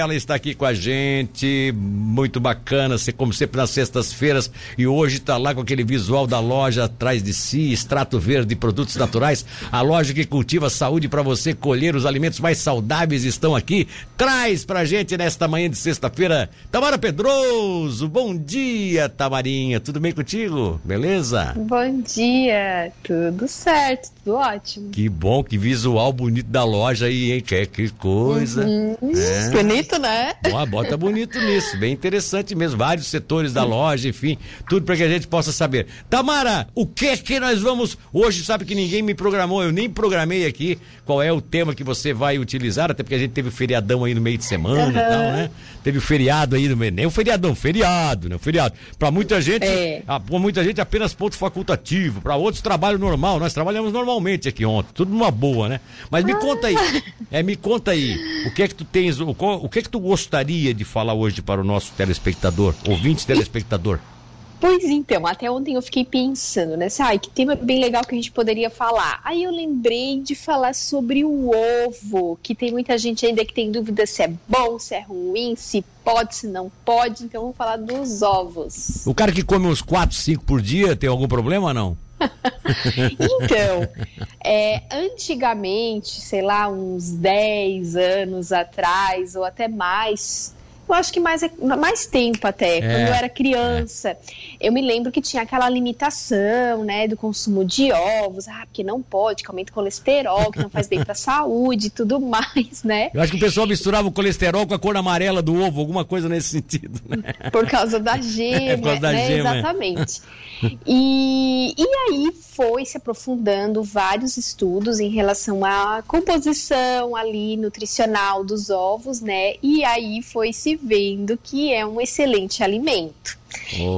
Ela está aqui com a gente, muito bacana, como sempre nas sextas-feiras, e hoje está lá com aquele visual da loja atrás de si, extrato verde, produtos naturais, a loja que cultiva saúde para você colher os alimentos mais saudáveis estão aqui. Traz pra gente nesta manhã de sexta-feira, Tamara Pedroso. Bom dia, Tamarinha. Tudo bem contigo? Beleza? Bom dia, tudo certo, tudo ótimo. Que bom, que visual bonito da loja aí, hein? Que, que coisa. Uhum. É. Bonito bonito, né? Boa, bota bonito nisso, bem interessante mesmo. Vários setores da loja, enfim, tudo para que a gente possa saber. Tamara, o que é que nós vamos. Hoje, sabe que ninguém me programou, eu nem programei aqui qual é o tema que você vai utilizar, até porque a gente teve o feriadão aí no meio de semana uhum. e tal, né? Teve o feriado aí no meio. Nem o feriadão, feriado, né? O feriado. Pra muita gente, é. a, pra muita gente apenas ponto facultativo, para outros trabalho normal. Nós trabalhamos normalmente aqui ontem, tudo numa boa, né? Mas me conta aí, é, me conta aí, o que é que tu tens, o, o que que, é que tu gostaria de falar hoje para o nosso telespectador, ouvinte telespectador? Pois então, até ontem eu fiquei pensando, né? Ai, que tema bem legal que a gente poderia falar. Aí eu lembrei de falar sobre o ovo, que tem muita gente ainda que tem dúvida se é bom, se é ruim, se pode, se não pode. Então vamos falar dos ovos. O cara que come uns 4, 5 por dia tem algum problema ou não? então, é, antigamente, sei lá, uns 10 anos atrás, ou até mais, eu acho que mais, mais tempo até, é, quando eu era criança. É. Eu me lembro que tinha aquela limitação, né, do consumo de ovos, ah, porque não pode, que aumenta o colesterol, que não faz bem pra saúde e tudo mais, né? Eu acho que o pessoal misturava o colesterol com a cor amarela do ovo, alguma coisa nesse sentido, né? Por causa da gema, é, por causa da né? gema. É. Exatamente. E, e aí foi se aprofundando vários estudos em relação à composição ali nutricional dos ovos, né? E aí foi se vendo que é um excelente alimento.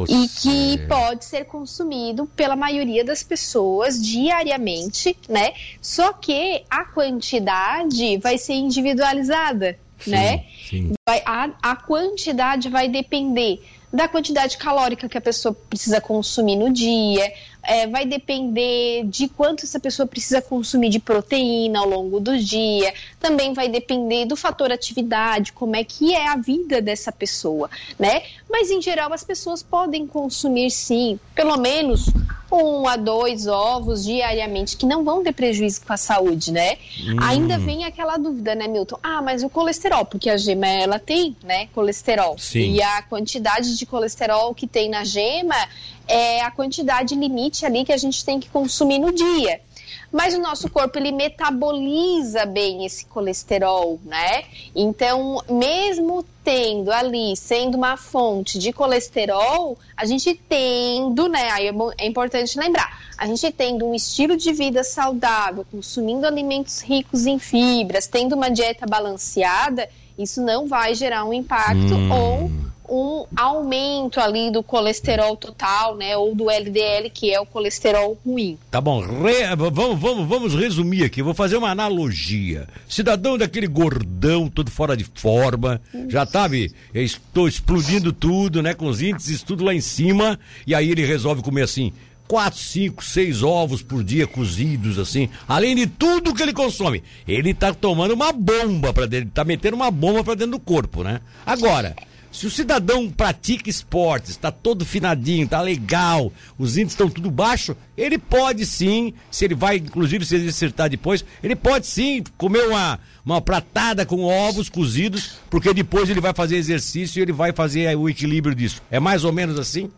e que pode ser consumido pela maioria das pessoas diariamente, né? Só que a quantidade vai ser individualizada, sim, né? Sim. Vai, a, a quantidade vai depender da quantidade calórica que a pessoa precisa consumir no dia, é, vai depender de quanto essa pessoa precisa consumir de proteína ao longo do dia, também vai depender do fator atividade, como é que é a vida dessa pessoa, né? Mas em geral as pessoas podem consumir sim, pelo menos um a dois ovos diariamente, que não vão ter prejuízo com a saúde, né? Hum. Ainda vem aquela dúvida, né, Milton? Ah, mas o colesterol, porque a gema ela tem, né, colesterol. Sim. E a quantidade de colesterol que tem na gema é a quantidade limite ali que a gente tem que consumir no dia mas o nosso corpo ele metaboliza bem esse colesterol, né? Então, mesmo tendo ali, sendo uma fonte de colesterol, a gente tendo, né? Aí é, é importante lembrar, a gente tendo um estilo de vida saudável, consumindo alimentos ricos em fibras, tendo uma dieta balanceada, isso não vai gerar um impacto hum. ou um aumento ali do colesterol total, né, ou do LDL, que é o colesterol ruim. Tá bom, Re, vamos, vamos, vamos resumir aqui, vou fazer uma analogia. Cidadão daquele gordão, todo fora de forma, Isso. já sabe, estou explodindo tudo, né, com os índices tudo lá em cima, e aí ele resolve comer assim, quatro, cinco, seis ovos por dia cozidos, assim, além de tudo que ele consome. Ele tá tomando uma bomba para dentro, tá metendo uma bomba para dentro do corpo, né? Agora, se o cidadão pratica esportes, está todo finadinho, está legal, os índices estão tudo baixo, ele pode sim, se ele vai inclusive se exercitar depois, ele pode sim comer uma, uma pratada com ovos cozidos, porque depois ele vai fazer exercício e ele vai fazer o equilíbrio disso. É mais ou menos assim?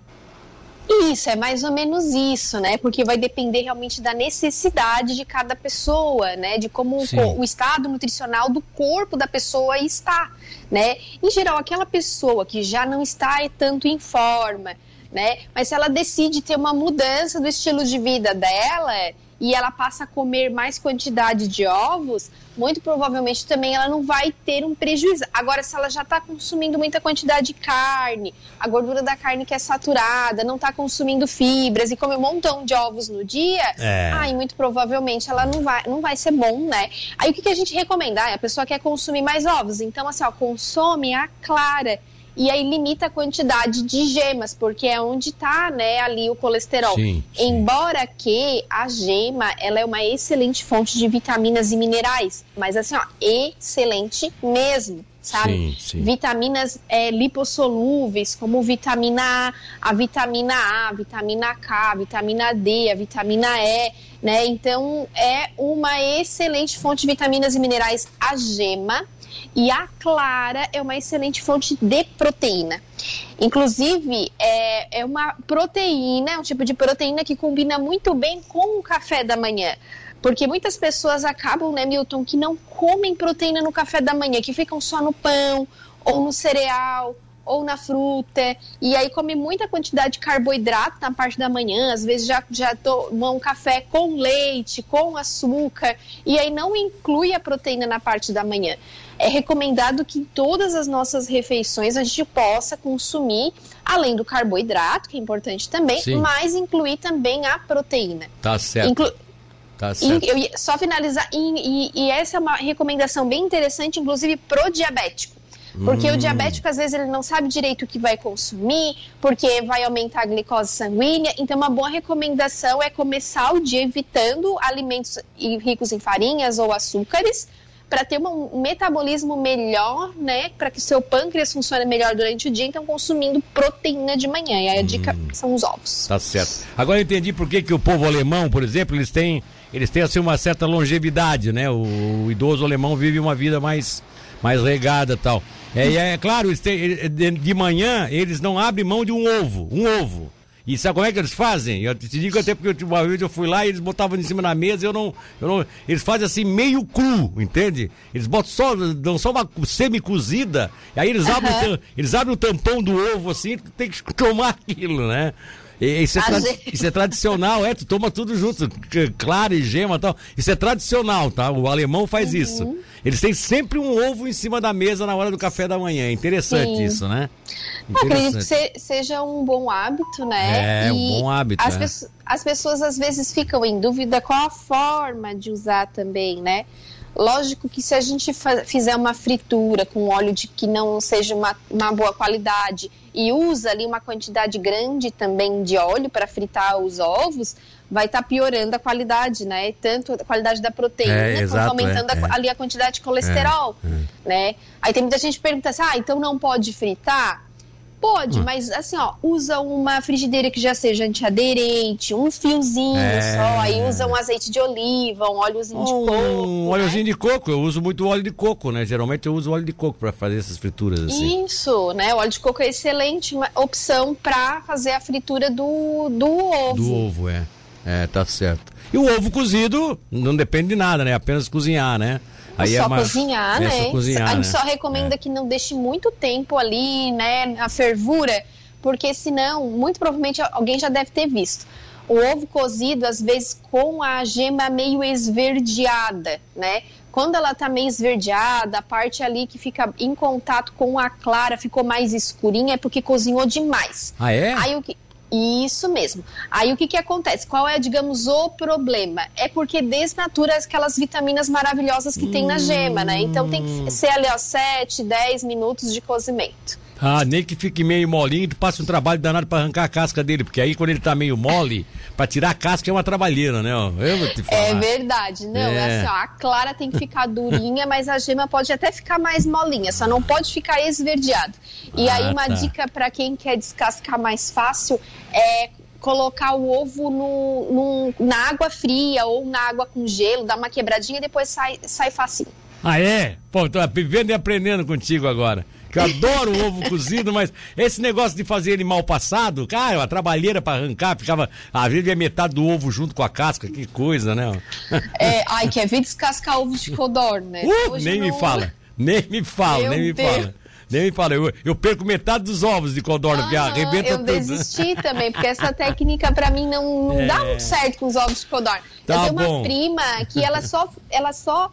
Isso, é mais ou menos isso, né? Porque vai depender realmente da necessidade de cada pessoa, né? De como o, o, estado nutricional do corpo da pessoa está, né? Em geral, aquela pessoa que já não está tanto em forma, né? Mas se ela decide ter uma mudança do estilo de vida dela, e ela passa a comer mais quantidade de ovos, muito provavelmente também ela não vai ter um prejuízo. Agora, se ela já está consumindo muita quantidade de carne, a gordura da carne que é saturada, não está consumindo fibras e come um montão de ovos no dia, é. aí muito provavelmente ela não vai, não vai ser bom, né? Aí o que, que a gente recomenda? Ah, a pessoa quer consumir mais ovos, então assim, ó, consome a clara e aí limita a quantidade de gemas, porque é onde está né, ali o colesterol. Sim, sim. Embora que a gema ela é uma excelente fonte de vitaminas e minerais, mas assim, ó, excelente mesmo sabe? Sim. Vitaminas é, lipossolúveis, como vitamina A, a vitamina A, a vitamina K, a vitamina D, a vitamina E, né? Então, é uma excelente fonte de vitaminas e minerais a gema. E a clara é uma excelente fonte de proteína. Inclusive, é, é uma proteína, um tipo de proteína que combina muito bem com o café da manhã. Porque muitas pessoas acabam, né, Milton, que não comem proteína no café da manhã, que ficam só no pão ou no cereal ou na fruta, e aí come muita quantidade de carboidrato na parte da manhã, às vezes já, já tomam um café com leite, com açúcar, e aí não inclui a proteína na parte da manhã. É recomendado que em todas as nossas refeições a gente possa consumir, além do carboidrato, que é importante também, Sim. mas incluir também a proteína. Tá certo. Inclu Tá. E, eu, só finalizar, e, e, e, essa é uma recomendação bem interessante, inclusive pro diabético. Porque hum. o diabético, às vezes, ele não sabe direito o que vai consumir, porque vai aumentar a glicose sanguínea. Então, uma boa recomendação é começar o dia evitando alimentos ricos em farinhas ou açúcares, para ter um metabolismo melhor, né? Para que seu pâncreas funcione melhor durante o dia, então consumindo proteína de manhã. E aí a dica hum. são os ovos. Tá certo. Agora eu entendi por que, que o povo alemão, por exemplo, eles têm eles têm assim uma certa longevidade, né? O, o idoso alemão vive uma vida mais, mais regada tal. É, e é claro, têm, de, de manhã eles não abrem mão de um ovo, um ovo. E sabe como é que eles fazem? Eu te digo até porque uma vez eu fui lá e eles botavam em cima da mesa, eu não, eu não. Eles fazem assim meio cru, entende? Eles botam só, dão só uma semi-cozida, e aí eles, uhum. abrem, eles abrem o tampão do ovo assim, tem que tomar aquilo, né? Isso é, isso é, tradicional, é, tu toma tudo junto, claro e gema e tal. Isso é tradicional, tá? O alemão faz uhum. isso. Eles têm sempre um ovo em cima da mesa na hora do café da manhã. É interessante Sim. isso, né? Interessante. Acredito que seja um bom hábito, né? É, e um bom hábito. As, é. pessoas, as pessoas às vezes ficam em dúvida qual a forma de usar também, né? Lógico que se a gente fizer uma fritura com óleo de que não seja uma, uma boa qualidade e usa ali uma quantidade grande também de óleo para fritar os ovos, vai estar tá piorando a qualidade, né? Tanto a qualidade da proteína, é, exato, quanto aumentando é, a, ali a quantidade de colesterol, é, é. né? Aí tem muita gente que pergunta assim, ah, então não pode fritar? Pode, hum. mas assim, ó, usa uma frigideira que já seja antiaderente, um fiozinho é. só, aí usa um azeite de oliva, um óleozinho um, de coco. Um né? óleozinho de coco, eu uso muito óleo de coco, né? Geralmente eu uso óleo de coco para fazer essas frituras assim. Isso, né? O óleo de coco é excelente uma opção para fazer a fritura do, do ovo. Do ovo, é. É, tá certo. E o ovo cozido não depende de nada, né? Apenas cozinhar, né? Aí é só é uma... cozinhar, né? Só cozinhar, a gente né? só recomenda é. que não deixe muito tempo ali, né, na fervura, porque senão, muito provavelmente alguém já deve ter visto. O ovo cozido, às vezes, com a gema meio esverdeada, né? Quando ela tá meio esverdeada, a parte ali que fica em contato com a clara ficou mais escurinha, é porque cozinhou demais. Ah, é? Aí o que isso mesmo. Aí o que, que acontece? Qual é, digamos, o problema? É porque desnatura aquelas vitaminas maravilhosas que hum. tem na gema, né? Então tem que ser ali, ó, 7, 10 minutos de cozimento. Ah, nem que fique meio molinho, tu passa um trabalho danado para arrancar a casca dele, porque aí quando ele tá meio mole, para tirar a casca é uma trabalheira, né? Eu vou te falar. É verdade, não, é. é assim, ó, a clara tem que ficar durinha, mas a gema pode até ficar mais molinha, só não pode ficar esverdeado. E ah, aí uma tá. dica para quem quer descascar mais fácil é colocar o ovo no, no, na água fria ou na água com gelo, dar uma quebradinha e depois sai, sai facinho. Ah, é? Pô, tô vivendo e aprendendo contigo agora que eu adoro o ovo cozido, mas esse negócio de fazer ele mal passado, cara, a trabalheira para arrancar, ficava, às vezes metade do ovo junto com a casca, que coisa, né? É, ai, quer ver descascar ovos de codorna, né? Uh, nem não... me fala, nem me fala, Meu nem me Deus. fala. Nem me fala, eu, eu perco metade dos ovos de codorna, ah, porque arrebenta eu tudo. Eu desisti também, porque essa técnica pra mim não, não é... dá muito certo com os ovos de codorna. Tá eu tenho bom. uma prima que ela só, ela só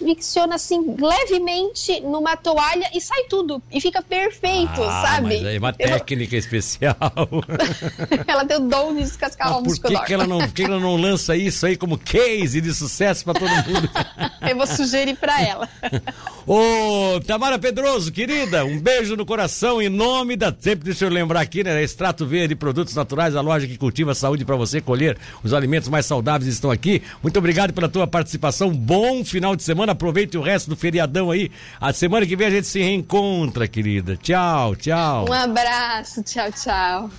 micciona assim levemente numa toalha e sai tudo. E fica perfeito, ah, sabe? Mas é uma técnica especial. ela tem o dom de descascar ovos por que, que ela não que ela não lança isso aí como case de sucesso para todo mundo? Eu vou sugerir para ela. Ô, Tamara Pedroso, querida, um beijo no coração em nome da. Sempre deixa eu lembrar aqui, né? Extrato Verde, produtos naturais, a loja que cultiva a saúde para você colher os alimentos mais saudáveis estão aqui. Muito obrigado pela tua participação. Bom final de semana. Aproveite o resto do feriadão aí. A semana que vem a gente se reencontra, querida. Tchau, tchau. Um abraço. Tchau, tchau.